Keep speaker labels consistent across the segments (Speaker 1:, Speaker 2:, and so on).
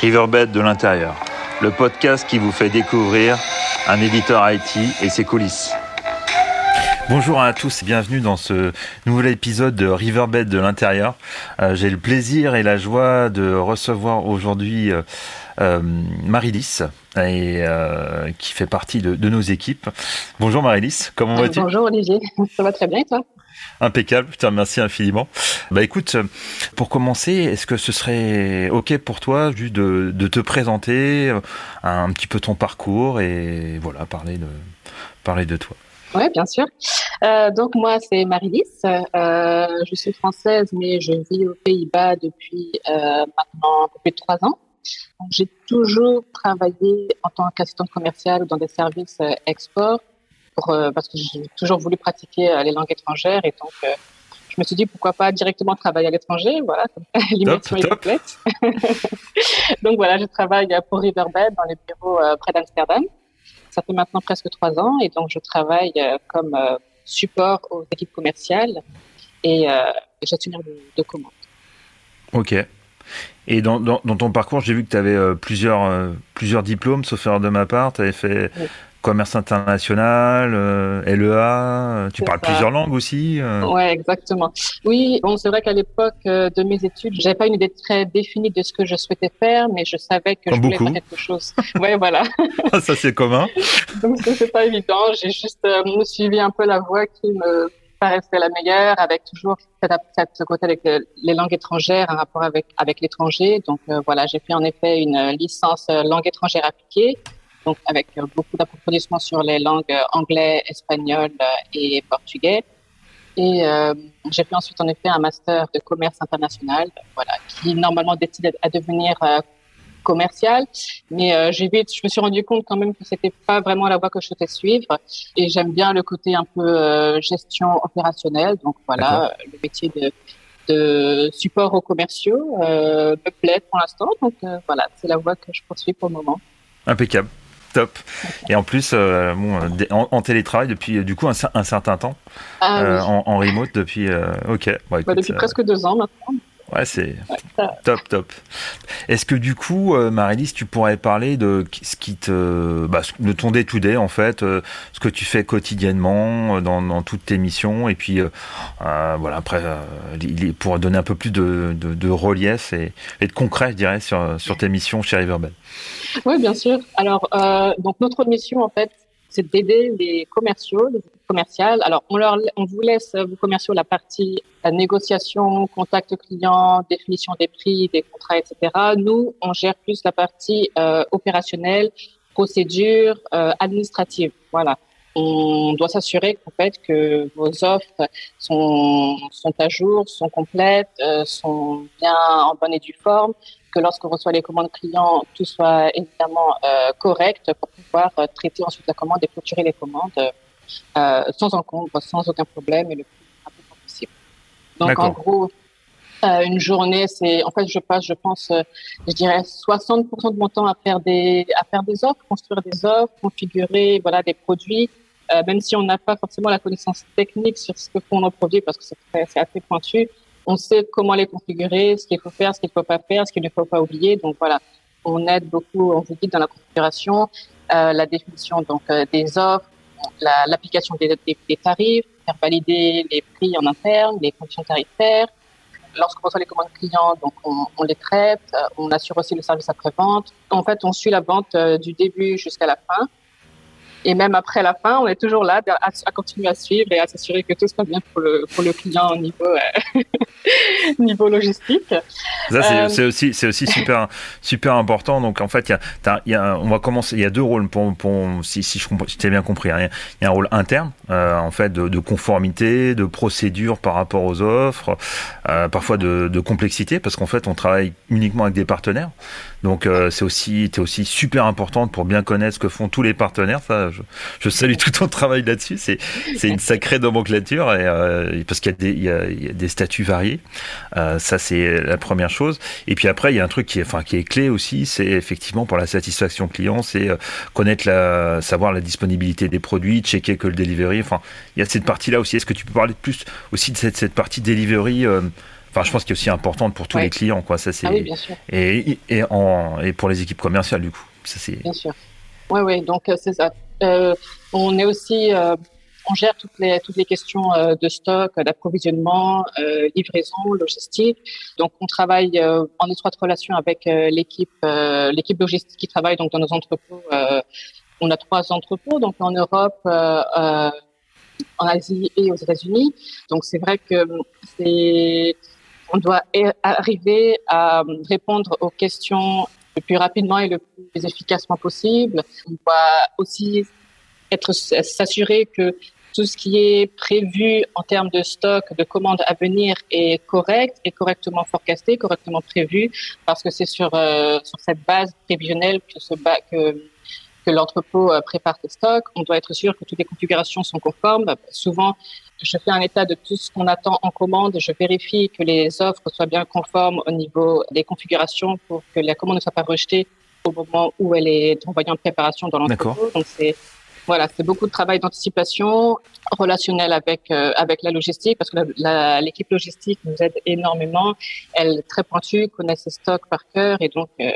Speaker 1: Riverbed de l'intérieur, le podcast qui vous fait découvrir un éditeur IT et ses coulisses. Bonjour à tous et bienvenue dans ce nouvel épisode de Riverbed de l'intérieur. Euh, J'ai le plaisir et la joie de recevoir aujourd'hui euh, euh, Marilys, euh, qui fait partie de, de, nos équipes. Bonjour Marilys, comment vas-tu?
Speaker 2: Bonjour Olivier, ça va très bien et toi?
Speaker 1: Impeccable, je te remercie infiniment. Bah écoute, pour commencer, est-ce que ce serait ok pour toi juste de, te présenter euh, un, petit peu ton parcours et voilà parler de parler de toi?
Speaker 2: Oui, bien sûr. Euh, donc moi, c'est Marilys. Euh, je suis française, mais je vis aux Pays-Bas depuis euh, maintenant plus de trois ans. J'ai toujours travaillé en tant qu'assistante commerciale dans des services euh, export pour, euh, parce que j'ai toujours voulu pratiquer euh, les langues étrangères et donc je me suis dit pourquoi pas directement travailler à l'étranger, voilà, l'immersion est complète. donc voilà, je travaille pour Riverbed dans les bureaux près d'Amsterdam. Ça fait maintenant presque trois ans et donc je travaille comme support aux équipes commerciales et gestionnaire de, de commandes.
Speaker 1: Ok. Et dans, dans, dans, ton parcours, j'ai vu que tu avais euh, plusieurs, euh, plusieurs diplômes, sauf erreur de ma part. Tu avais fait oui. Commerce international, euh, LEA, tu parles ça. plusieurs langues aussi
Speaker 2: Oui, exactement. Oui, bon, c'est vrai qu'à l'époque de mes études, j'avais pas une idée très définie de ce que je souhaitais faire, mais je savais que
Speaker 1: Comme
Speaker 2: je voulais
Speaker 1: beaucoup.
Speaker 2: faire quelque chose. ouais, voilà.
Speaker 1: Ça, c'est commun.
Speaker 2: Donc, c'est pas évident. J'ai juste suivi un peu la voie qui me paraissait la meilleure, avec toujours cette, cette côté avec les langues étrangères, un rapport avec avec l'étranger. Donc euh, voilà, j'ai fait en effet une licence langue étrangère appliquée, donc avec euh, beaucoup d'approfondissement sur les langues anglais, espagnol et portugais. Et euh, j'ai fait ensuite en effet un master de commerce international, voilà, qui normalement décide à devenir euh, commercial, mais euh, j'ai vite, je me suis rendu compte quand même que c'était pas vraiment la voie que je souhaitais suivre. Et j'aime bien le côté un peu euh, gestion opérationnelle. Donc voilà, le métier de, de support aux commerciaux euh, me plaît pour l'instant. Donc euh, voilà, c'est la voie que je poursuis pour le moment.
Speaker 1: Impeccable. Top. Et en plus, euh, bon, en, en, télétravail depuis du coup un, un certain temps,
Speaker 2: ah, oui.
Speaker 1: en, en, remote depuis. euh, ok.
Speaker 2: Bon, écoute, bah, depuis presque deux ans maintenant.
Speaker 1: Ouais, c'est ouais, top, top. Est-ce que du coup, euh, Marilys, tu pourrais parler de ce qui te, bah, de ton day to day en fait, euh, ce que tu fais quotidiennement euh, dans, dans toutes tes missions, et puis euh, voilà après, pour donner un peu plus de, de, de relief et, et, de concret, je dirais, sur, sur tes missions chez Riverbed.
Speaker 2: Oui, bien sûr. Alors, donc notre mission en fait, c'est d'aider les commerciaux, les commerciales. Alors, on, leur, on vous laisse, vous commerciaux, la partie négociation, contact client, définition des prix, des contrats, etc. Nous, on gère plus la partie euh, opérationnelle, procédure, euh, administrative. Voilà. On doit s'assurer qu'en fait que vos offres sont, sont à jour, sont complètes, euh, sont bien en bonne et due forme, que lorsqu'on reçoit les commandes clients, tout soit évidemment euh, correct pour pouvoir euh, traiter ensuite la commande et clôturer les commandes euh, sans encombre, sans aucun problème et le plus rapidement possible. Donc en gros, euh, une journée, c'est en fait je passe, je pense, euh, je dirais 60% de mon temps à faire des à faire des offres, construire des offres, configurer voilà des produits. Euh, même si on n'a pas forcément la connaissance technique sur ce que font nos produits, parce que c'est assez pointu, on sait comment les configurer, ce qu'il faut faire, ce qu'il ne faut pas faire, ce qu'il ne faut pas oublier. Donc voilà, on aide beaucoup, on vous guide dans la configuration, euh, la définition donc euh, des offres, l'application la, des, des, tarifs, faire valider les prix en interne, les conditions tarifaires. Lorsqu'on reçoit les commandes clients, donc on, les traite, euh, on assure aussi le service après-vente. En fait, on suit la vente euh, du début jusqu'à la fin. Et même après la fin, on est toujours là à, à continuer à suivre et à s'assurer que tout se passe bien pour le, pour le client au niveau, euh, niveau logistique.
Speaker 1: Ça, c'est euh... aussi, c'est aussi super, super important. Donc, en fait, il y a, y a, on va commencer, il y a deux rôles pour, pour si, si je si t'ai bien compris. Hein. Il y a un rôle interne, euh, en fait, de, de, conformité, de procédure par rapport aux offres, euh, parfois de, de complexité, parce qu'en fait, on travaille uniquement avec des partenaires. Donc, euh, c'est aussi, es aussi super importante pour bien connaître ce que font tous les partenaires. Ça, je, je salue tout ton travail là-dessus. C'est, une sacrée nomenclature et, euh, parce qu'il y a des, il y y a des statuts variés. Euh, ça, c'est la première chose. Et puis après, il y a un truc qui est, enfin, qui est clé aussi, c'est effectivement pour la satisfaction client, c'est euh, connaître la, savoir la disponibilité des produits, checker que le delivery. Enfin, il y a cette partie-là aussi. Est-ce que tu peux parler plus aussi de cette, cette partie delivery? Euh, enfin, je pense qu'il est aussi importante pour tous les clients, quoi. Ça, c'est,
Speaker 2: ah oui, bien sûr.
Speaker 1: Et, et, en, et pour les équipes commerciales, du coup. Ça, c'est...
Speaker 2: Bien sûr. Oui, oui, donc c'est ça. on est aussi on gère toutes les toutes les questions euh, de stock, d'approvisionnement, euh, livraison, logistique. Donc on travaille euh, en étroite relation avec l'équipe l'équipe logistique qui travaille donc dans nos entrepôts. on a trois entrepôts donc en Europe, en Asie et aux États-Unis. Donc c'est vrai que c'est on doit arriver à répondre aux questions le plus rapidement et le plus efficacement possible. On doit aussi être s'assurer que tout ce qui est prévu en termes de stock, de commandes à venir est correct, est correctement forecasté, correctement prévu, parce que c'est sur euh, sur cette base prévisionnelle que que que l'entrepôt euh, prépare ses stocks. On doit être sûr que toutes les configurations sont conformes. Souvent, je fais un état de tout ce qu'on attend en commande. Je vérifie que les offres soient bien conformes au niveau des configurations pour que la commande ne soit pas rejetée au moment où elle est envoyée en préparation dans l'entrepôt. Donc c'est voilà, c'est beaucoup de travail d'anticipation relationnel avec euh, avec la logistique parce que l'équipe logistique nous aide énormément. Elle est très pointue, connaît ses stocks par cœur et donc euh,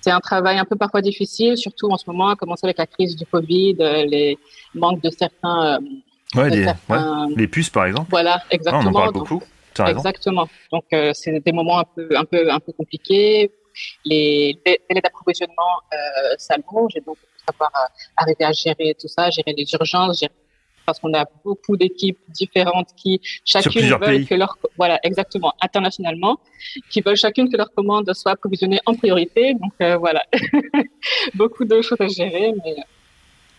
Speaker 2: c'est un travail un peu parfois difficile, surtout en ce moment, à commencer avec la crise du Covid, euh, les manques de certains.
Speaker 1: Ouais, les puces par exemple.
Speaker 2: Voilà, exactement.
Speaker 1: on en parle beaucoup.
Speaker 2: Exactement. Donc c'est des moments un peu un peu un peu compliqués. Les délais d'approvisionnement euh, s'allongent et donc savoir euh, arriver à gérer tout ça, gérer les urgences, parce qu'on a beaucoup d'équipes différentes qui chacune veulent que leur voilà exactement internationalement qui veulent chacune que leur commande soit approvisionnée en priorité donc euh, voilà beaucoup de choses à gérer mais euh.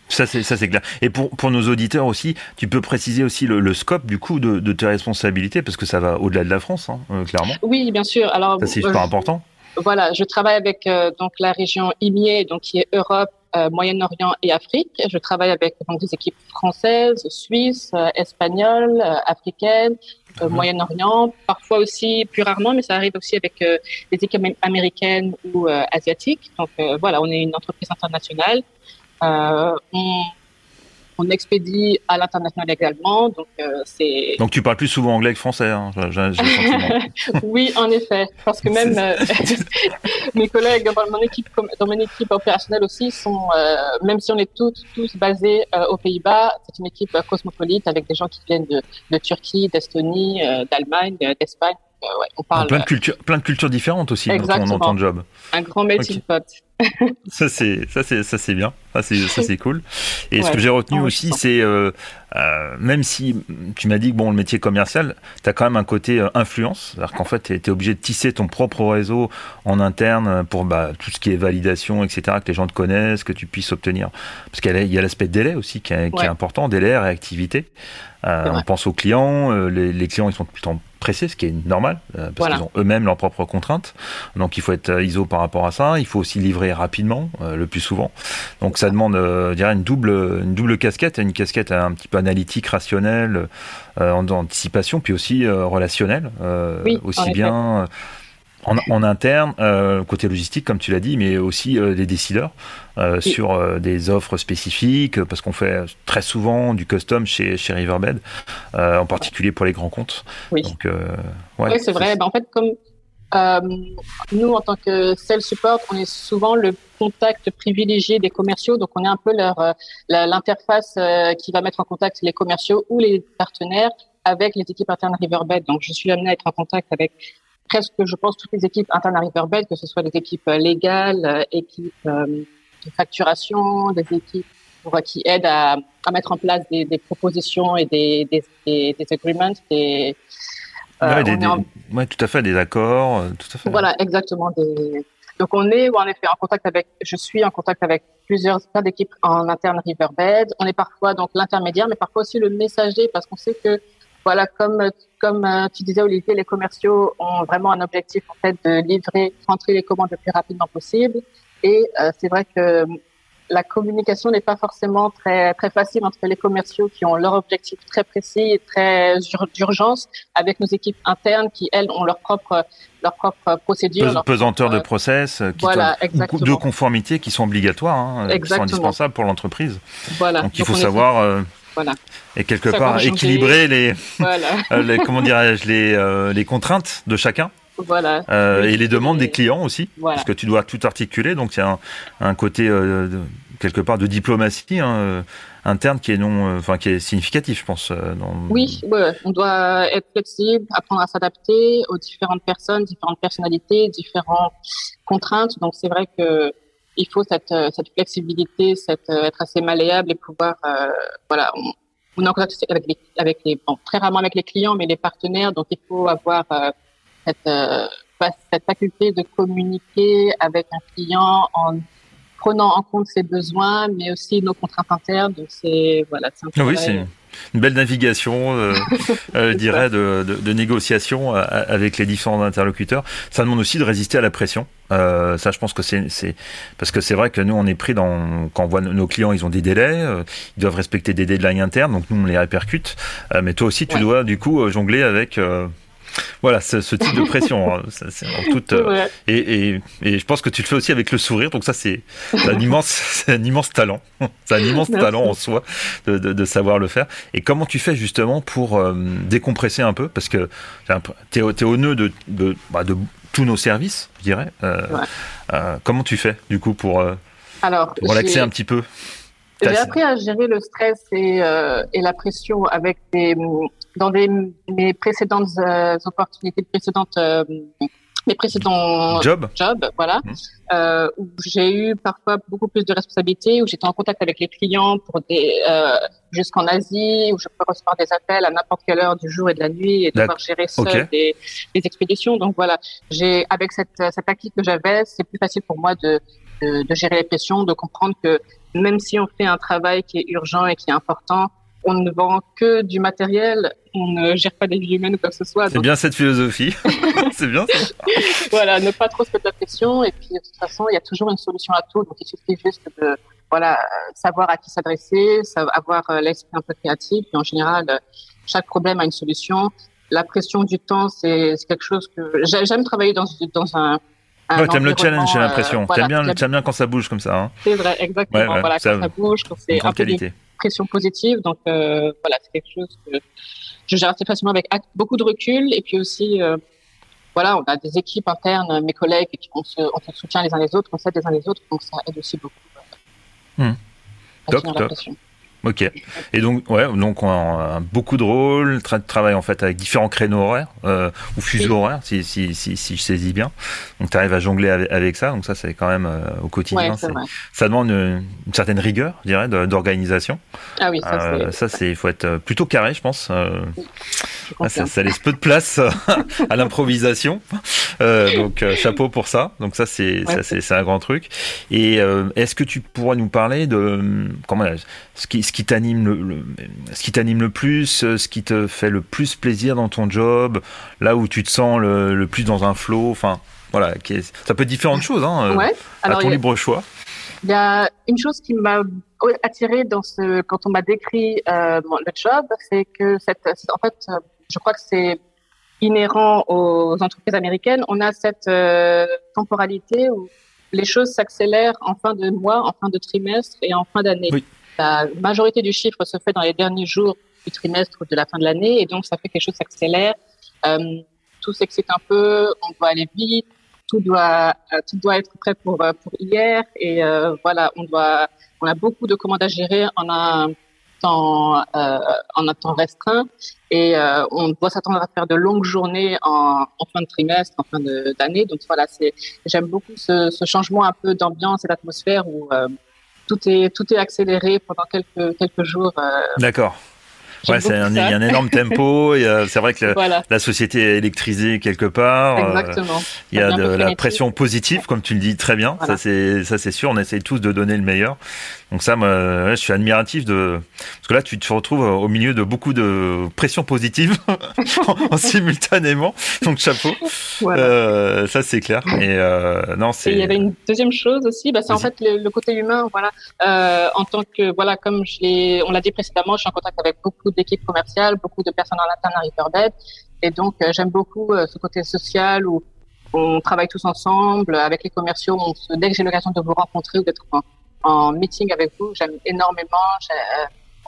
Speaker 1: Ça c'est ça c'est clair. Et pour pour nos auditeurs aussi, tu peux préciser aussi le, scope du coup de, de, tes responsabilités parce que ça va au-delà de la France, hein, clairement.
Speaker 2: Oui, bien sûr. Alors
Speaker 1: ça c'est super important.
Speaker 2: Voilà, je travaille avec donc la région IMIE, donc qui est Europe, euh, Moyen-Orient et Afrique. Je travaille avec donc, des équipes françaises, suisses, euh, espagnoles, euh, africaines, mhm. Moyen-Orient, parfois aussi, plus rarement, mais ça arrive aussi avec des équipes américaines ou asiatiques. Donc voilà, on est une entreprise internationale. On on expédie à l'international également. Donc, euh, c'est...
Speaker 1: donc tu parles plus souvent anglais que français, hein,
Speaker 2: oui, en effet, parce que même euh, mes collègues dans mon équipe, dans mon équipe opérationnelle aussi sont, euh, même si on est tous, tous basés aux Pays-Bas, c'est une équipe cosmopolite avec des gens qui viennent de, de Turquie, d'Estonie, d'Allemagne, d'Espagne. Ouais, on parle,
Speaker 1: plein de cultures, plein de cultures différentes aussi dans ton, job.
Speaker 2: Un grand melting pot.
Speaker 1: ça c'est ça c'est ça c'est bien. Ça c'est ça c'est cool. Et ce que j'ai retenu aussi c'est euh, euh, même si tu m'as dit que bon le métier commercial tu as quand même un côté euh, influence. C'est-à-dire qu'en fait tu es, obligé de tisser ton propre réseau en interne pour bah, tout ce qui est validation etc que les gens te connaissent que tu puisses obtenir. Parce qu'il y a l'aspect délai aussi qui est, qui est important délai réactivité. On pense aux clients les, les clients ils sont tout le temps pressés, ce qui est normal, euh, parce qu'ils ont eux-mêmes leurs propres contraintes. Donc il faut être euh, ISO par rapport à ça. Il faut aussi livrer rapidement, euh, le plus souvent. Donc ça demande, je dirais, une double, une double casquette, une casquette un petit peu analytique, rationnelle, en anticipation, puis aussi relationnelle, aussi bien en, interne, euh, côté logistique, comme tu l'as dit, mais aussi euh, des décideurs euh, sur des offres spécifiques, parce qu'on fait très souvent du custom chez, chez Riverbed, en particulier pour les grands comptes.
Speaker 2: Oui, ouais, c'est vrai. Ben, en fait, comme nous, en tant que sales support, on est souvent le contact privilégié des commerciaux, donc on est un peu leur l'interface qui va mettre en contact les commerciaux ou les partenaires avec les équipes internes Riverbed. Donc, je suis amenée à être en contact avec presque, je pense, toutes les équipes internes à Riverbed, que ce soit des équipes euh, légales, euh, équipes euh, de facturation, des équipes qui aident à, à, mettre en place des, des propositions et des, des, des, des agreements, des,
Speaker 1: ouais, tout à fait, des accords, tout à fait.
Speaker 2: Voilà, exactement. Des... Donc on est en effet en contact avec, je suis en contact avec plusieurs d'équipes en interne Riverbed. On est parfois donc l'intermédiaire, mais parfois aussi le messager, parce qu'on sait que voilà, comme comme euh, tu disais Olivier, les commerciaux ont vraiment un objectif en fait de livrer, rentrer les commandes le plus rapidement possible. Et euh, c'est vrai que la communication n'est pas forcément très très facile entre les commerciaux qui ont leur objectif très précis et très d'urgence avec nos équipes internes qui elles ont leur propre leur propre procédure,
Speaker 1: pesanteur de process, euh, qui
Speaker 2: voilà,
Speaker 1: de conformité qui sont obligatoires, hein, qui sont indispensables pour l'entreprise. Voilà. Donc il faut savoir
Speaker 2: voilà.
Speaker 1: Et quelque part équilibrer les, les comment dirais-je les, les contraintes de chacun.
Speaker 2: Voilà.
Speaker 1: et les demandes des clients aussi, parce que tu dois tout articuler, donc il y a un, côté quelque part de diplomatie hein, interne qui est non, enfin qui est significatif, je pense.
Speaker 2: Oui, on doit être flexible, apprendre à s'adapter aux différentes personnes, différentes personnalités, différentes contraintes. Donc c'est vrai que il faut cette, euh, cette flexibilité, cette, euh, être assez malléable et pouvoir, euh, voilà, on, on, est en contact avec les, avec les bon, très rarement avec les clients, mais les partenaires, donc il faut avoir cette, cette faculté de communiquer avec un client en prenant en compte ses besoins, mais aussi nos contraintes internes. Donc c'est voilà, c'est
Speaker 1: un oui, c'est une belle navigation, euh, euh, je dirais, de, de, de, négociation euh, avec les différents interlocuteurs. Ça demande aussi de résister à la pression. Euh, ça, je pense que c'est parce que c'est vrai que nous, on est pris dans quand on voit nos clients, ils ont des délais, euh, ils doivent respecter des deadlines internes, donc nous on les répercute. mais toi aussi, tu dois du coup jongler avec voilà, ce, type de pression. Hein. en toute, euh, et, et, je pense que tu le fais aussi avec le sourire, donc ça c'est un immense, un immense talent. C'est un immense talent en soi de, de, savoir le faire. Et comment tu fais justement pour euh, décompresser un peu? Parce que tu es, es, au nœud de, de, bah, de, tous nos services, je dirais. Euh, comment tu fais du coup pour, Alors, relaxer un petit peu?
Speaker 2: J'ai appris à gérer le stress et, et la pression avec des, dans des, mes précédentes euh, opportunités, précédentes, euh, mes précédents
Speaker 1: jobs,
Speaker 2: job, voilà, mmh. euh, où j'ai eu parfois beaucoup plus de responsabilités, où j'étais en contact avec les clients pour des euh, jusqu'en Asie, où je peux recevoir des appels à n'importe quelle heure du jour et de la nuit et devoir gérer seul des, des, expéditions. Donc voilà, j'ai avec cette cette acquis que j'avais, c'est plus facile pour moi de, de de gérer les pressions, de comprendre que même si on fait un travail qui est urgent et qui est important, on ne vend que du matériel, on ne gère pas des vies humaines ou quoi que ce soit.
Speaker 1: C'est bien cette philosophie. c'est bien.
Speaker 2: voilà, ne pas trop se mettre la pression. Et puis, de toute façon, il y a toujours une solution à tout. Donc, il suffit juste de, voilà, savoir à qui s'adresser, avoir euh, l'esprit un peu créatif. Et en général, chaque problème a une solution. La pression du temps, c'est quelque chose que j'aime travailler dans, dans un,
Speaker 1: Ouais, t'aimes le challenge, j'ai l'impression. Euh, t'aimes bien, bien quand ça bouge comme ça. Hein.
Speaker 2: C'est vrai, exactement. voilà, quand ça bouge, quand c'est un peu pression positive. Donc euh, voilà, c'est quelque chose que je gère assez facilement avec beaucoup de recul. Et puis aussi, euh, voilà, on a des équipes internes, mes collègues, qui on se, on se soutient les uns les autres, on s'aide les uns les autres, donc ça aide aussi beaucoup.
Speaker 1: Euh, hmm. Top, top. Ok. Et donc, ouais, donc on a beaucoup de rôles, tra travaille en fait avec différents créneaux horaires euh, ou fuseaux horaires, si, si, si, si, je saisis bien. Donc tu arrives à jongler avec, ça, donc ça c'est quand même euh, au quotidien. ça demande une, certaine rigueur, je dirais, d'organisation.
Speaker 2: Ah oui, ça
Speaker 1: euh, c'est. ça c'est, il faut être plutôt carré, je pense. Euh, ça, ça, laisse peu de place à l'improvisation. donc chapeau pour ça. Donc ça c'est, c'est un grand truc. Et est-ce que tu pourrais nous parler de comment ce qui ce qui t'anime le, ce qui t'anime le plus, euh, ce qui te fait le plus plaisir dans ton job, là où tu te sens le, plus dans un flow, enfin voilà, ça peut être différentes choses, hein, euh, à ton libre choix.
Speaker 2: Il y a une chose qui m'a attiré dans ce, quand on m'a décrit euh, le job, c'est que cette, en fait, je crois que c'est inhérent aux entreprises américaines. On a cette temporalité où les choses s'accélèrent en fin de mois, en fin de trimestre et en fin d'année. Oui. La majorité du chiffre se fait dans les derniers jours du trimestre ou de la fin de l'année, et donc ça fait quelque chose s'accélère. Euh, tout s'excite un peu, on doit aller vite, tout doit euh, tout doit être prêt pour euh, pour hier, et euh, voilà, on doit on a beaucoup de commandes à gérer en un temps euh, en un temps restreint, et euh, on doit s'attendre à faire de longues journées en, en fin de trimestre, en fin d'année. Donc voilà, c'est j'aime beaucoup ce, ce, changement un peu d'ambiance et d'atmosphère où tout est tout est accéléré pendant quelques quelques jours. Euh,
Speaker 1: D'accord. Ouais, il y a un énorme tempo. C'est vrai que la, société est électrisée quelque part.
Speaker 2: Euh, Exactement.
Speaker 1: Il y a de la pression positive, comme tu le dis très bien. Ça c'est ça c'est sûr. On essaye tous de donner le meilleur. Donc ça, moi, je suis admiratif de parce que là, tu te retrouves au milieu de beaucoup de pression positive en, simultanément. Donc chapeau. Euh, ça c'est clair. Et euh, non, c'est.
Speaker 2: Il y avait une deuxième chose aussi. Bah, c'est en fait le, côté humain. Voilà. Euh, en tant que voilà, comme je on l'a dit précédemment, je suis en contact avec beaucoup d'équipes commerciales, beaucoup de personnes en interne à Riverbed. Et donc euh, j'aime beaucoup euh, ce côté social où on travaille tous ensemble avec les commerciaux. dès que j'ai l'occasion de vous rencontrer ou d'être en, en meeting avec vous. J'aime énormément.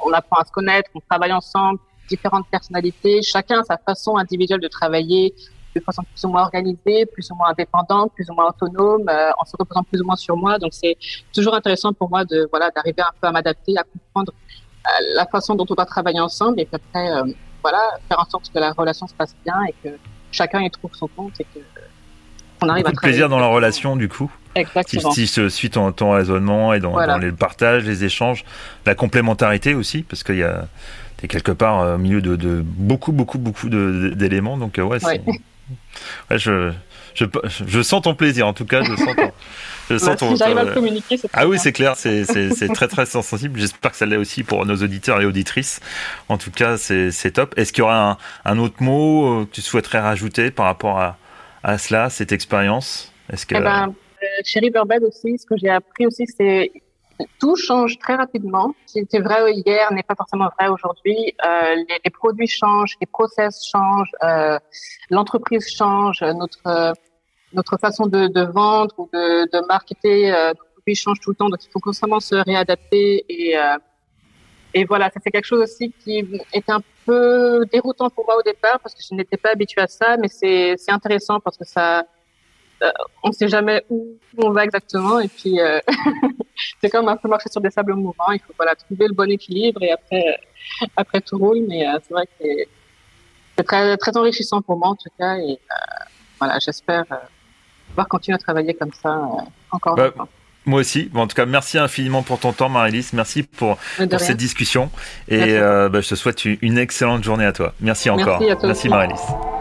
Speaker 2: on apprend à se connaître, on travaille ensemble, différentes personnalités, chacun a sa façon individuelle de travailler, de façon plus ou moins organisée, plus ou moins indépendante, plus ou moins autonome, euh, en se reposant plus ou moins sur moi. Donc c'est toujours intéressant pour moi de voilà d'arriver un peu à m'adapter, à comprendre euh, la façon dont on doit travailler ensemble et puis après euh, voilà faire en sorte que la relation se passe bien et que chacun y trouve son compte et que
Speaker 1: on arrive Beaucoup à de plaisir dans la relation du coup.
Speaker 2: Exactement.
Speaker 1: Si, si suit ton, ton, raisonnement et dans, dans les partages, les échanges, la complémentarité aussi, parce qu'il y a t'es quelque part au milieu de, de beaucoup beaucoup beaucoup d'éléments donc ouais, ouais. Ouais, je, je, je, sens ton plaisir, en tout cas. Je sens ton,
Speaker 2: je sens ton, j'arrive à communiquer, c'est
Speaker 1: Ah oui, c'est clair, c'est, c'est, très très sensible. J'espère que ça l'est aussi pour nos auditeurs et auditrices. En tout cas, c'est, top. Est-ce qu'il y aura un, un, autre mot euh, que tu souhaiterais rajouter par rapport à, à cela, cette expérience?
Speaker 2: Est-ce que... Eh ben, euh, chez Riverbed aussi, ce que j'ai appris aussi, c'est tout change très rapidement. Ce qui était vrai hier n'est pas forcément vrai aujourd'hui. Euh, les, produits changent, les process changent, euh, l'entreprise change, notre notre façon de, vendre ou de, de marketer euh, change tout le temps. Donc il faut constamment se réadapter et euh, et voilà, ça c'est quelque chose aussi qui est un peu déroutant pour moi au départ parce que je n'étais pas habituée à ça, mais c'est intéressant parce que ça euh, on ne sait jamais où, on va exactement. Et puis, euh, c'est comme un peu marcher sur des sables mouvants. Il faut voilà, trouver le bon équilibre et après, euh, après tout roule. Mais c'est vrai que c'est très, très enrichissant pour moi en tout cas. Et voilà, j'espère pouvoir continuer à travailler comme ça encore bah,
Speaker 1: Moi aussi. Bon, en tout cas, merci infiniment pour ton temps, Marie-Lise. Merci pour, cette discussion. Et bah, je te souhaite une excellente journée à toi. Merci encore.
Speaker 2: Merci,
Speaker 1: merci Marie-Lise.